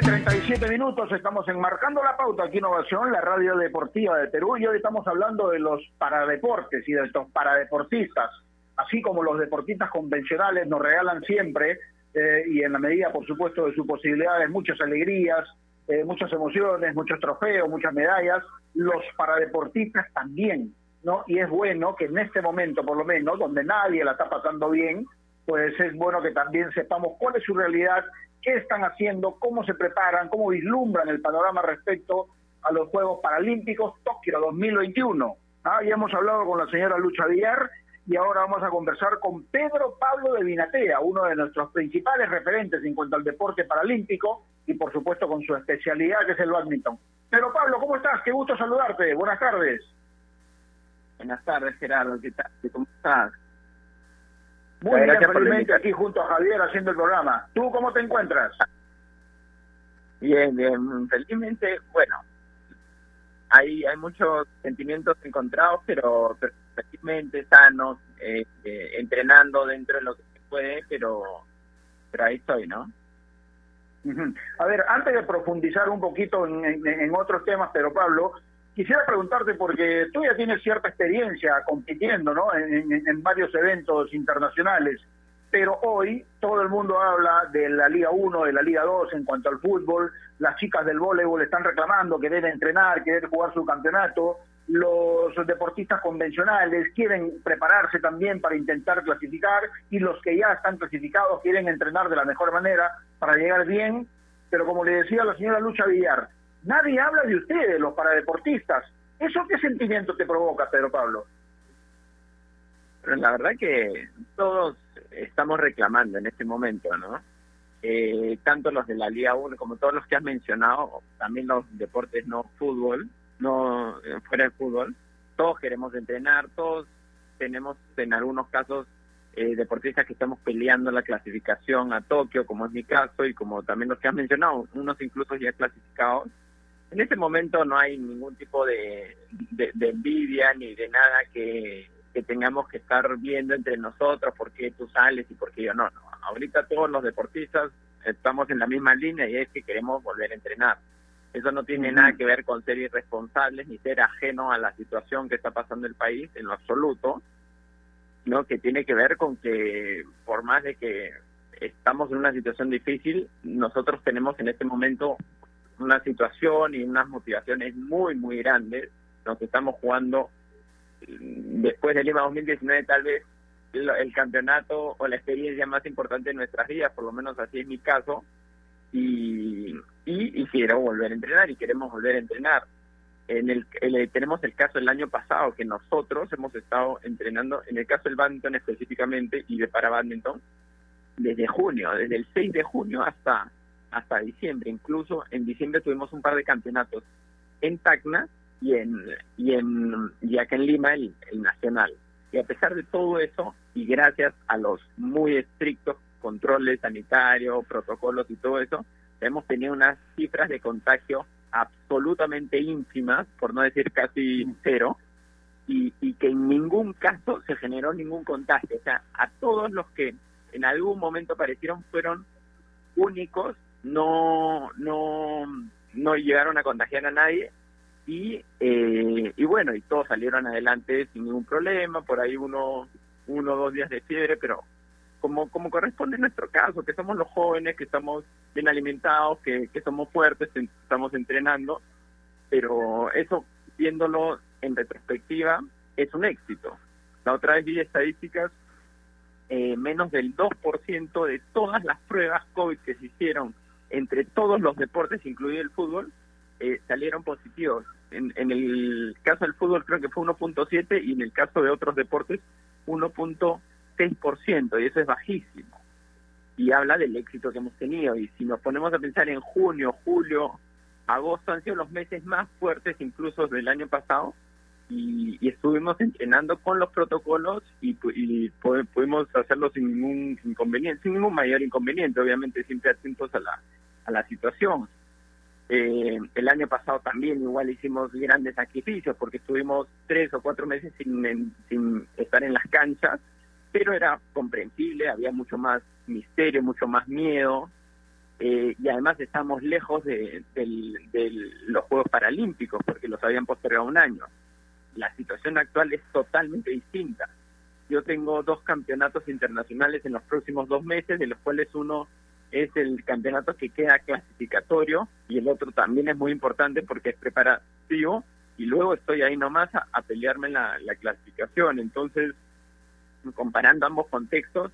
De la tarde, 37 minutos, estamos enmarcando la pauta aquí Innovación, la radio deportiva de Perú, y hoy estamos hablando de los paradeportes y de estos paradeportistas, así como los deportistas convencionales nos regalan siempre, eh, y en la medida, por supuesto, de sus posibilidades, muchas alegrías, eh, muchas emociones, muchos trofeos, muchas medallas, los paradeportistas también, ¿no? Y es bueno que en este momento, por lo menos, donde nadie la está pasando bien, pues es bueno que también sepamos cuál es su realidad qué están haciendo, cómo se preparan, cómo vislumbran el panorama respecto a los Juegos Paralímpicos Tokio 2021. Ah, ya hemos hablado con la señora Lucha Villar y ahora vamos a conversar con Pedro Pablo de Vinatea, uno de nuestros principales referentes en cuanto al deporte paralímpico y por supuesto con su especialidad que es el badminton. Pero Pablo, ¿cómo estás? Qué gusto saludarte. Buenas tardes. Buenas tardes, Gerardo. ¿Qué tal? ¿Cómo estás? Muy bien, aquí junto a Javier haciendo el programa. ¿Tú cómo te encuentras? Bien, bien. Felizmente, bueno, hay hay muchos sentimientos encontrados, pero, físicamente sanos, eh, eh, entrenando dentro de lo que se puede, pero, pero ahí estoy, ¿no? A ver, antes de profundizar un poquito en, en- en otros temas, pero Pablo, quisiera preguntarte porque tú ya tienes cierta experiencia compitiendo, ¿no? En, en- en varios eventos internacionales, pero hoy todo el mundo habla de la Liga 1, de la Liga 2 en cuanto al fútbol. Las chicas del voleibol están reclamando que deben entrenar, que deben jugar su campeonato. Los deportistas convencionales quieren prepararse también para intentar clasificar y los que ya están clasificados quieren entrenar de la mejor manera para llegar bien. Pero como le decía la señora Lucha Villar, nadie habla de ustedes, los paradeportistas. ¿Eso qué sentimiento te provoca, Pedro Pablo? Pero la verdad que todos estamos reclamando en este momento, ¿no? Eh, tanto los de la Liga 1 como todos los que has mencionado, también los deportes no fútbol, no eh, fuera del fútbol, todos queremos entrenar, todos tenemos en algunos casos eh, deportistas que estamos peleando la clasificación a Tokio, como es mi caso, y como también los que has mencionado, unos incluso ya clasificados. En este momento no hay ningún tipo de, de, de envidia ni de nada que, que tengamos que estar viendo entre nosotros por qué tú sales y por qué yo no. no. Ahorita todos los deportistas estamos en la misma línea y es que queremos volver a entrenar. Eso no tiene nada que ver con ser irresponsables ni ser ajeno a la situación que está pasando el país en lo absoluto, ¿no? Que tiene que ver con que por más de que estamos en una situación difícil, nosotros tenemos en este momento una situación y unas motivaciones muy, muy grandes. Nos estamos jugando mm, después de Lima 2019 tal vez el, campeonato o la experiencia más importante de nuestras vidas, por lo menos así es mi caso, y, y, quiero volver a entrenar y queremos volver a entrenar. En el, el- tenemos el caso del año pasado que nosotros hemos estado entrenando, en el caso del badminton específicamente y de para badminton, desde junio, desde el 6 de junio hasta hasta diciembre. Incluso en diciembre tuvimos un par de campeonatos en Tacna y en y en y acá en Lima el, el nacional. Y a pesar de todo eso y gracias a los muy estrictos controles sanitarios, protocolos y todo eso, hemos tenido unas cifras de contagio absolutamente ínfimas, por no decir casi cero, y, y que en ningún caso se generó ningún contagio. O sea, a todos los que en algún momento aparecieron fueron únicos, no, no, no llegaron a contagiar a nadie y, eh, y bueno, y todos salieron adelante sin ningún problema, por ahí uno, uno o dos días de fiebre, pero como, como corresponde en nuestro caso, que somos los jóvenes, que estamos bien alimentados, que, que somos fuertes, estamos entrenando, pero eso, viéndolo en retrospectiva, es un éxito. La otra vez vi estadísticas, eh, menos del 2% de todas las pruebas COVID que se hicieron entre todos los deportes, incluido el fútbol, eh, salieron positivos. En, en el caso del fútbol creo que fue 1.7 y en el caso de otros deportes 1.6% y eso es bajísimo. Y habla del éxito que hemos tenido. Y si nos ponemos a pensar en junio, julio, agosto han sido los meses más fuertes incluso del año pasado y, y estuvimos entrenando con los protocolos y, y pu- pudimos hacerlo sin ningún inconveniente, sin ningún mayor inconveniente, obviamente siempre atentos a la, a la situación. Eh, el año pasado también igual hicimos grandes sacrificios porque estuvimos tres o cuatro meses sin, en- estar en las canchas, pero era comprensible, había mucho más misterio, mucho más miedo, eh, y además estamos lejos de, del- del- los Juegos Paralímpicos porque los habían postergado un año. La situación actual es totalmente distinta. Yo tengo dos campeonatos internacionales en los próximos dos meses, de los cuales uno es el campeonato que queda clasificatorio y el otro también es muy importante porque es preparativo y luego estoy ahí nomás a, pelearme la, la clasificación. Entonces, comparando ambos contextos,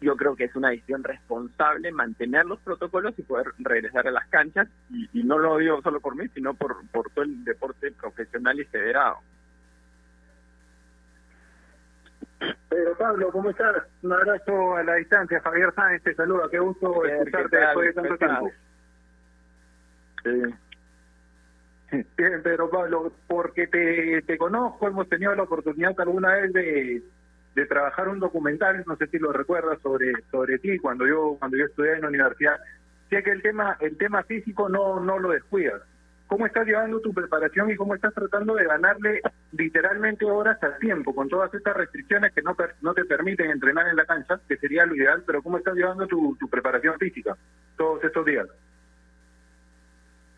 yo creo que es una decisión responsable mantener los protocolos y poder regresar a las canchas y, y no lo digo solo por mí, sino por, por todo el deporte profesional y federado. Pedro Pablo, ¿cómo estás? Un abrazo a la distancia. Javier Sáenz te saluda. Qué gusto Bien, escucharte después de tanto ¿Cómo tiempo. Bien, Pedro Pablo, porque te, te conozco, hemos tenido la oportunidad alguna vez de, de trabajar un documental, no sé si lo recuerdas, sobre sobre ti cuando yo cuando yo estudié en la universidad. Sé que el tema el tema físico no no lo descuidas, ¿Cómo estás llevando tu preparación y cómo estás tratando de ganarle literalmente horas al tiempo con todas estas restricciones que no, no te permiten entrenar en la cancha, que sería lo ideal, pero cómo estás llevando tu, tu preparación física todos estos días?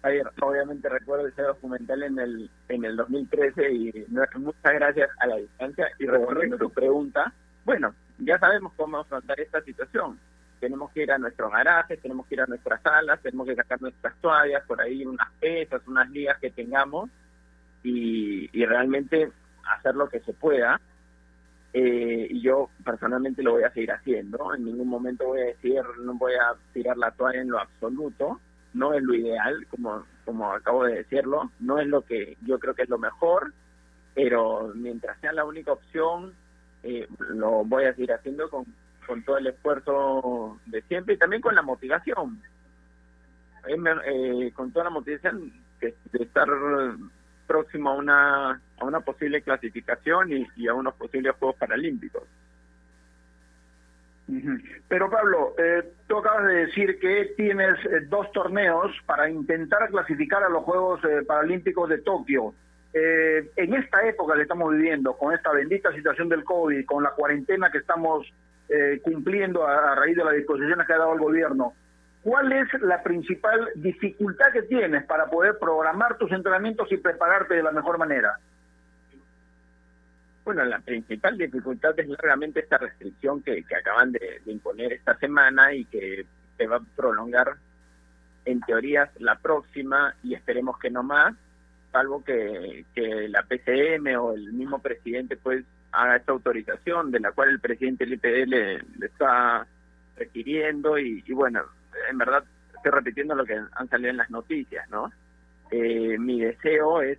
Ayer, obviamente recuerdo ese documental en el en el 2013 y muchas gracias a la distancia y respondiendo tu pregunta, bueno, ya sabemos cómo afrontar esta situación. Tenemos que ir a nuestros garajes, tenemos que ir a nuestras salas, tenemos que sacar nuestras toallas, por ahí unas pesas, unas ligas que tengamos y, y realmente hacer lo que se pueda. Eh, y yo personalmente lo voy a seguir haciendo. En ningún momento voy a decir, no voy a tirar la toalla en lo absoluto no es lo ideal, como, como acabo de decirlo, no es lo que yo creo que es lo mejor, pero mientras sea la única opción, eh, lo voy a seguir haciendo con, con todo el esfuerzo de siempre y también con la motivación, eh, con toda la motivación de, estar próximo a una, a una posible clasificación y, a unos posibles Juegos Paralímpicos. Pero Pablo, eh, tú acabas de decir que tienes eh, dos torneos para intentar clasificar a los Juegos eh, Paralímpicos de Tokio. en esta época que estamos viviendo, con esta bendita situación del COVID, con la cuarentena que estamos cumpliendo a, a, raíz de las disposiciones que ha dado el gobierno, ¿cuál es la principal dificultad que tienes para poder programar tus entrenamientos y prepararte de la mejor manera? Bueno, la principal dificultad es largamente esta restricción que, acaban de, imponer esta semana y que se va a prolongar en teorías la próxima y esperemos que no más, salvo que, que la PCM o el mismo presidente pues haga esta autorización de la cual el presidente del IPD le, está requiriendo y, bueno, en verdad estoy repitiendo lo que han salido en las noticias, ¿no? Eh, mi deseo es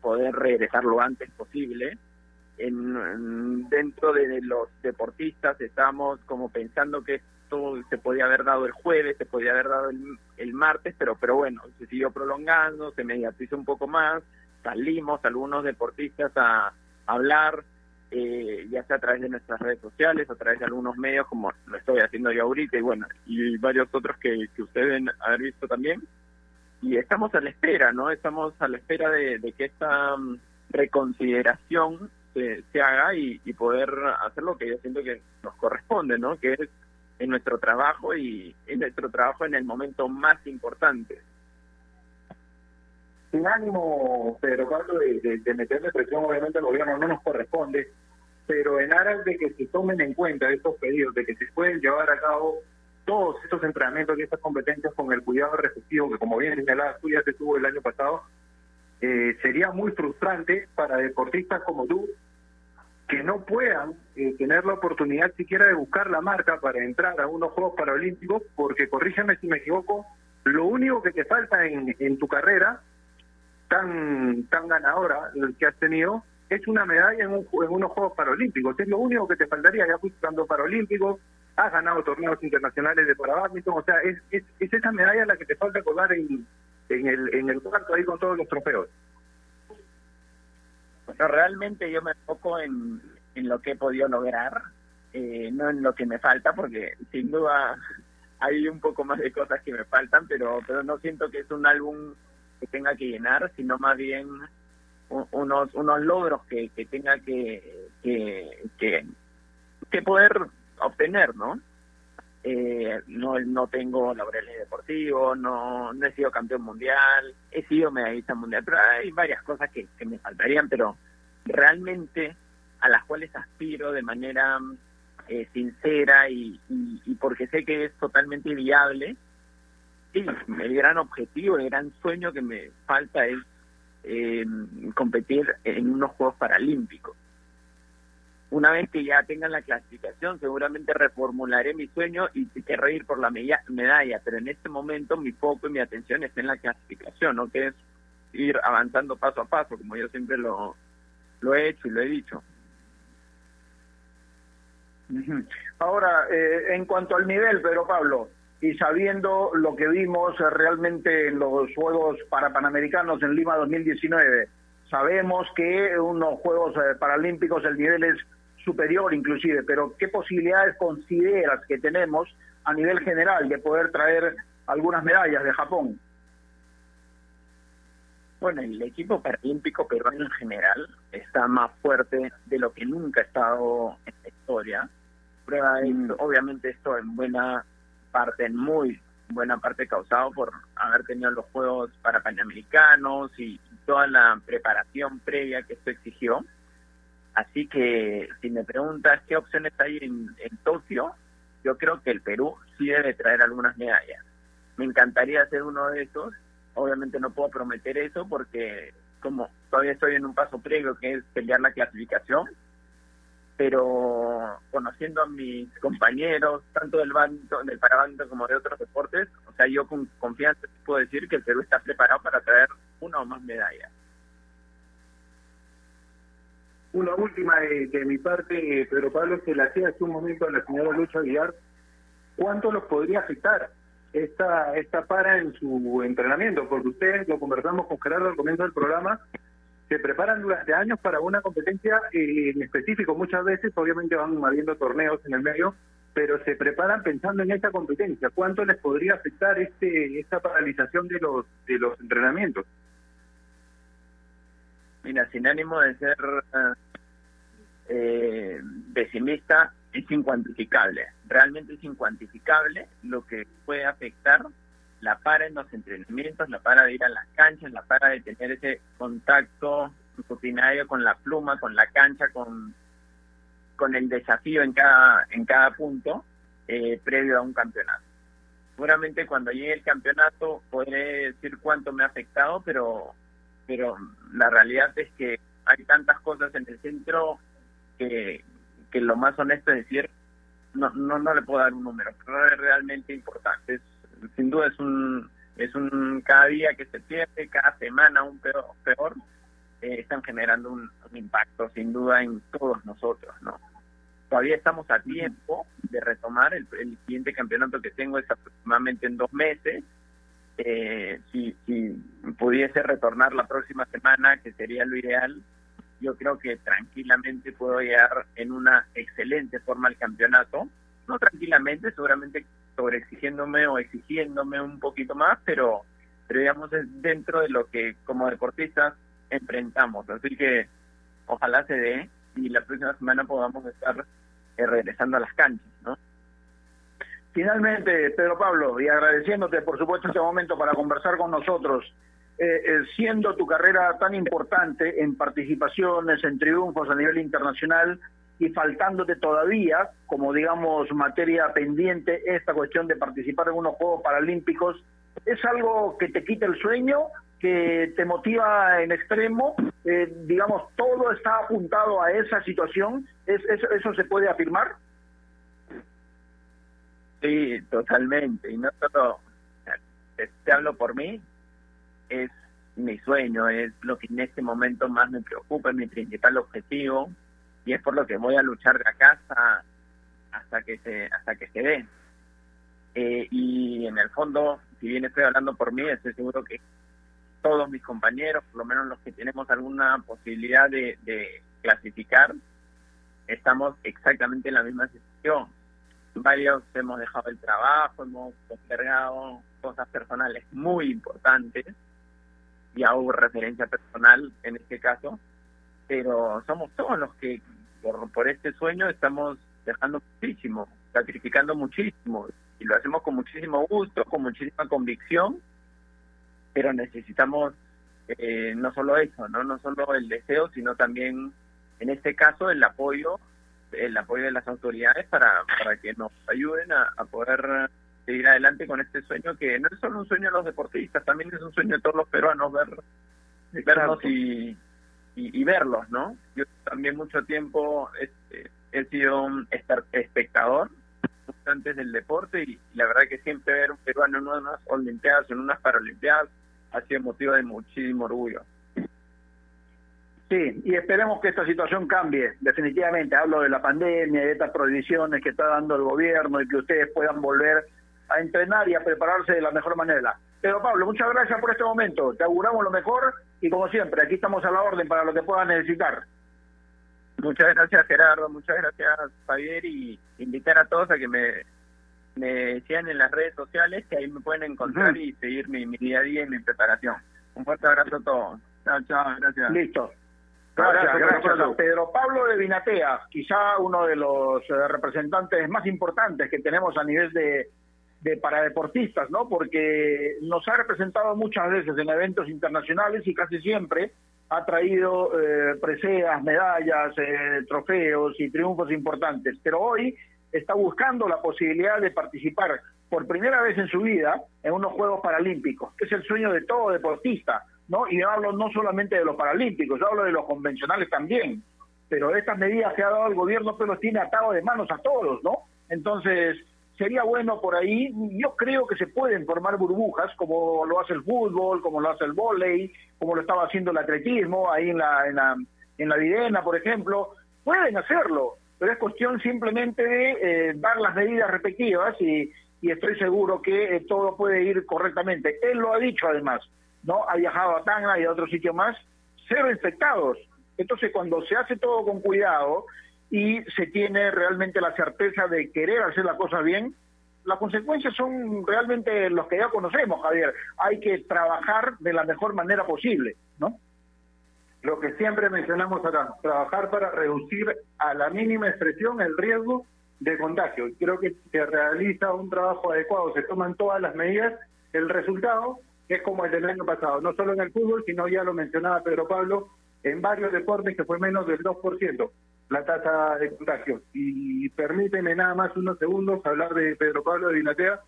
poder regresar lo antes posible en, dentro de los deportistas estamos como pensando que esto se podía haber dado el jueves, se podía haber dado el, martes, pero pero bueno, se siguió prolongando, se mediatizó un poco más, salimos algunos deportistas a, hablar, eh, ya sea a través de nuestras redes sociales, a través de algunos medios como lo estoy haciendo yo ahorita y bueno, y varios otros que, ustedes deben haber visto también. Y estamos a la espera, ¿no? Estamos a la espera de, que esta mm, reconsideración se, haga y, poder hacer lo que yo siento que nos corresponde, ¿no? Que es en nuestro trabajo y en nuestro trabajo en el momento más importante. Sin ánimo, Pedro Pablo, de, de, meterle presión, obviamente al gobierno no nos corresponde, pero en aras de que se tomen en cuenta estos pedidos, de que se pueden llevar a cabo todos estos entrenamientos y estas competencias con el cuidado receptivo, que como bien señalaba tú ya se tuvo el año pasado, eh, sería muy frustrante para deportistas como tú que no puedan eh, tener la oportunidad siquiera de buscar la marca para entrar a unos Juegos Paralímpicos, porque corrígeme si me equivoco, lo único que te falta en, en tu carrera tan tan ganadora que has tenido es una medalla en, un, en unos Juegos Paralímpicos. Es lo único que te faltaría. Ya fuiste jugando Paralímpicos, has ganado torneos internacionales de parabádminton, o sea, es, es, es esa medalla la que te falta colgar en, en el, en el cuarto ahí con todos los trofeos. Bueno, realmente yo me enfoco en, en lo que he podido lograr, eh, no en lo que me falta, porque sin duda hay un poco más de cosas que me faltan, pero, pero no siento que es un álbum que tenga que llenar, sino más bien unos unos logros que, que tenga que, que, que, poder obtener, ¿no? eh, no no tengo laureles deportivos, no, no he sido campeón mundial, he sido medallista mundial, pero hay varias cosas que, que me faltarían, pero realmente a las cuales aspiro de manera eh, sincera y, y, porque sé que es totalmente viable. Sí, el gran objetivo, el gran sueño que me falta es eh, competir en unos Juegos Paralímpicos una vez que ya tengan la clasificación, seguramente reformularé mi sueño y querré ir por la medalla, pero en este momento mi foco y mi atención está en la clasificación, ¿no? Que es ir avanzando paso a paso, como yo siempre lo, lo he hecho y lo he dicho. Ahora, eh, en cuanto al nivel, Pedro Pablo, y sabiendo lo que vimos realmente en los Juegos para Panamericanos en Lima 2019, sabemos que unos Juegos eh, Paralímpicos el nivel es superior inclusive, pero ¿qué posibilidades consideras que tenemos a nivel general de poder traer algunas medallas de Japón? Bueno, el equipo paralímpico peruano en general está más fuerte de lo que nunca ha estado en la historia. Prueba esto, obviamente esto en buena parte, muy buena parte causado por haber tenido los Juegos para Panamericanos y toda la preparación previa que esto exigió. Así que si me preguntas qué opciones hay en, en Tokio, yo creo que el Perú sí debe traer algunas medallas. Me encantaría ser uno de esos, obviamente no puedo prometer eso porque como todavía estoy en un paso previo que es pelear la clasificación, pero conociendo a mis compañeros, tanto del bando, del parabando como de otros deportes, o sea, yo con confianza puedo decir que el Perú está preparado para traer una o más medallas. Una última de, de mi parte, Pedro Pablo, se la hacía hace un momento a la señora Lucha Aguilar. ¿Cuánto los podría afectar esta, esta para en su entrenamiento? Porque ustedes, lo conversamos con Gerardo al comienzo del programa, se preparan durante años para una competencia eh, en específico. Muchas veces, obviamente, van habiendo torneos en el medio, pero se preparan pensando en esta competencia. ¿Cuánto les podría afectar este esta paralización de los de los entrenamientos? Mira, sin ánimo de ser eh, pesimista, es incuantificable. Realmente es incuantificable lo que puede afectar la para en los entrenamientos, la para de ir a las canchas, la para de tener ese contacto rutinario con la pluma, con la cancha, con, con el desafío en cada, en cada punto eh, previo a un campeonato. Seguramente cuando llegue el campeonato podré decir cuánto me ha afectado, pero pero la realidad es que hay tantas cosas en el centro que, que lo más honesto es decir, no, no, no le puedo dar un número, pero es realmente importante. Sin duda es un, es un cada día que se pierde, cada semana un peor, peor eh, están generando un, impacto sin duda en todos nosotros, ¿no? Todavía estamos a tiempo de retomar, el, el siguiente campeonato que tengo es aproximadamente en dos meses, eh, si, si pudiese retornar la próxima semana, que sería lo ideal, yo creo que tranquilamente puedo llegar en una excelente forma al campeonato. No tranquilamente, seguramente sobreexigiéndome o exigiéndome un poquito más, pero, pero digamos es dentro de lo que como deportistas enfrentamos. Así que ojalá se dé y la próxima semana podamos estar eh, regresando a las canchas, ¿no? Finalmente, Pedro Pablo, y agradeciéndote por supuesto este momento para conversar con nosotros, eh, eh, siendo tu carrera tan importante en participaciones, en triunfos a nivel internacional y faltándote todavía, como digamos materia pendiente, esta cuestión de participar en unos Juegos Paralímpicos, ¿es algo que te quita el sueño, que te motiva en extremo? Eh, digamos, todo está apuntado a esa situación, ¿Es, eso, ¿eso se puede afirmar? Sí, totalmente. Y no solo te hablo por mí, es mi sueño, es lo que en este momento más me preocupa, es mi principal objetivo y es por lo que voy a luchar de acá hasta, hasta que se hasta que se dé. Eh, y en el fondo, si bien estoy hablando por mí, estoy seguro que todos mis compañeros, por lo menos los que tenemos alguna posibilidad de, clasificar, estamos exactamente en la misma situación varios hemos dejado el trabajo, hemos postergado cosas personales muy importantes, y hago referencia personal en este caso, pero somos todos los que por, por este sueño estamos dejando muchísimo, sacrificando muchísimo, y lo hacemos con muchísimo gusto, con muchísima convicción, pero necesitamos eh, no solo eso, no no solo el deseo, sino también en este caso el apoyo el apoyo de las autoridades para, para que nos ayuden a, a, poder seguir adelante con este sueño que no es solo un sueño de los deportistas, también es un sueño de todos los peruanos ver vernos y, y, verlos, ¿no? Yo también mucho tiempo este, he sido un espectador antes del deporte y, la verdad que siempre ver un peruano en unas olimpiadas, en unas paralimpiadas, ha sido motivo de muchísimo orgullo. Sí, y esperemos que esta situación cambie, definitivamente. Hablo de la pandemia de estas prohibiciones que está dando el gobierno y que ustedes puedan volver a entrenar y a prepararse de la mejor manera. Pero Pablo, muchas gracias por este momento. Te auguramos lo mejor y como siempre, aquí estamos a la orden para lo que puedan necesitar. Muchas gracias Gerardo, muchas gracias Javier y invitar a todos a que me, me sigan en las redes sociales, que ahí me pueden encontrar uh -huh. y seguir mi, mi día a día y mi preparación. Un fuerte abrazo a todos. Chao, chao, gracias. Listo. Gracias, gracias Pedro a Pablo. Pedro Pablo de Vinatea, quizá uno de los eh, representantes más importantes que tenemos a nivel de, de paradeportistas, ¿no? Porque nos ha representado muchas veces en eventos internacionales y casi siempre ha traído eh, preseas, medallas, eh, trofeos y triunfos importantes. Pero hoy está buscando la posibilidad de participar por primera vez en su vida en unos Juegos Paralímpicos, que es el sueño de todo deportista, ¿no? Y yo hablo no solamente de los paralímpicos, yo hablo de los convencionales también. Pero estas medidas que ha dado el gobierno pues los tiene atado de manos a todos, ¿no? Entonces, sería bueno por ahí, yo creo que se pueden formar burbujas, como lo hace el fútbol, como lo hace el vóley, como lo estaba haciendo el atletismo, ahí en la, en la, en la Videna, por ejemplo, pueden hacerlo, pero es cuestión simplemente de eh, dar las medidas respectivas y, y estoy seguro que eh, todo puede ir correctamente. Él lo ha dicho además, ¿no? Ha viajado a Tacna y a otro sitio más, cero infectados. Entonces, cuando se hace todo con cuidado y se tiene realmente la certeza de querer hacer la cosa bien, las consecuencias son realmente los que ya conocemos, Javier. Hay que trabajar de la mejor manera posible, ¿no? Lo que siempre mencionamos acá, trabajar para reducir a la mínima expresión el riesgo de contagio. Creo que se realiza un trabajo adecuado, se toman todas las medidas, el resultado es como el del año pasado, no solo en el fútbol, sino ya lo mencionaba Pedro Pablo, en varios deportes que fue menos del 2% la tasa de contagio. Y permíteme nada más unos segundos hablar de Pedro Pablo de Dinatea,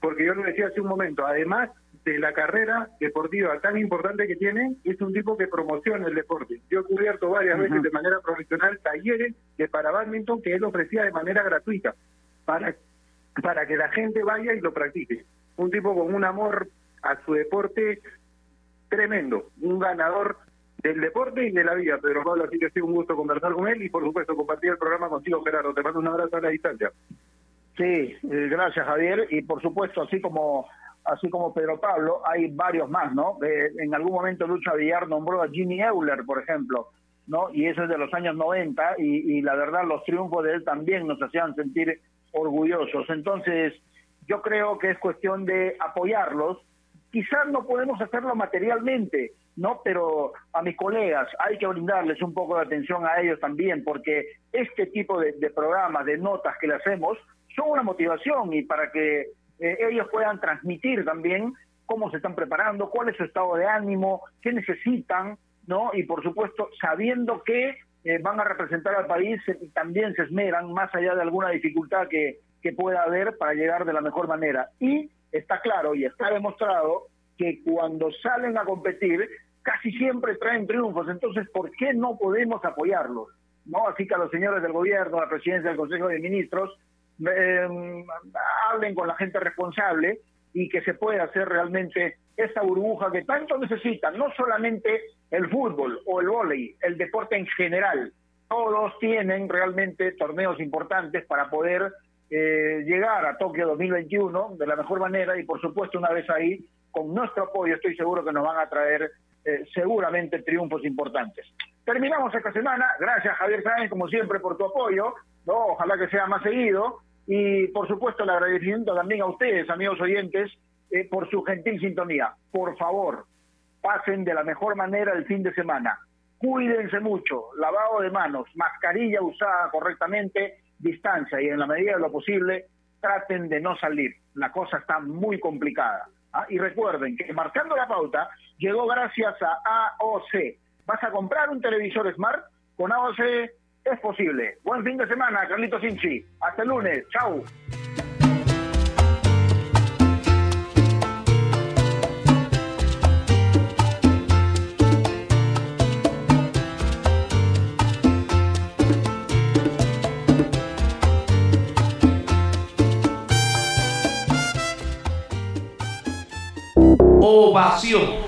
porque yo lo decía hace un momento, además de la carrera deportiva tan importante que tiene, es un tipo que promociona el deporte. Yo he cubierto varias veces de manera profesional talleres de para badminton que él ofrecía de manera gratuita, para, para que la gente vaya y lo practique. Un tipo con un amor a su deporte tremendo, un ganador del deporte y de la vida, Pedro Pablo, así que ha sido un gusto conversar con él y por supuesto compartir el programa contigo, Gerardo. Te mando un abrazo a la distancia. Sí, eh, gracias Javier. Y por supuesto, así como así como Pedro Pablo, hay varios más, ¿no? Eh, en algún momento Lucha Villar nombró a Jimmy Euler, por ejemplo, ¿no? Y eso es de los años 90 y, y la verdad los triunfos de él también nos hacían sentir orgullosos. Entonces, yo creo que es cuestión de apoyarlos. Quizás no podemos hacerlo materialmente, ¿no? Pero a mis colegas hay que brindarles un poco de atención a ellos también, porque este tipo de, de programas, de notas que le hacemos, son una motivación y para que eh, ellos puedan transmitir también cómo se están preparando, cuál es su estado de ánimo, qué necesitan, ¿no? Y por supuesto, sabiendo que eh, van a representar al país eh, y también se esmeran más allá de alguna dificultad que, que pueda haber para llegar de la mejor manera. Y está claro y está demostrado que cuando salen a competir casi siempre traen triunfos, entonces ¿por qué no podemos apoyarlos? ¿No? Así que a los señores del gobierno, a la presidencia del Consejo de Ministros, eh, hablen con la gente responsable y que se pueda hacer realmente esa burbuja que tanto necesitan, no solamente el fútbol o el vóley, el deporte en general. Todos tienen realmente torneos importantes para poder eh, llegar a Tokio 2021 de la mejor manera y por supuesto una vez ahí, con nuestro apoyo estoy seguro que nos van a traer eh, seguramente triunfos importantes. Terminamos esta semana, gracias Javier Sáenz como siempre por tu apoyo, ¿no? ojalá que sea más seguido y por supuesto el agradecimiento también a ustedes, amigos oyentes, eh, por su gentil sintonía. Por favor, pasen de la mejor manera el fin de semana. Cuídense mucho, lavado de manos, mascarilla usada correctamente, distancia y en la medida de lo posible traten de no salir. La cosa está muy complicada. ¿ah? Y recuerden que marcando la pauta llegó gracias a AOC. ¿Vas a comprar un televisor Smart? Con AOC es posible. Buen fin de semana, Carlito Sinchi. Hasta el lunes. Chau. Ovación.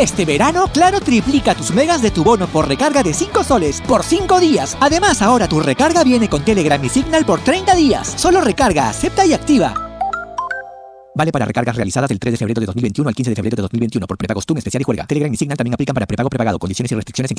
Este verano, Claro triplica tus megas de tu bono por recarga de 5 soles por 5 días. Además, ahora tu recarga viene con Telegram y Signal por 30 días. Solo recarga, acepta y activa. Vale para recargas realizadas del 3 de febrero de 2021 al 15 de febrero de 2021 por prepago Stun especial y juega. Telegram y Signal también aplican para prepago prepagado. Condiciones y restricciones en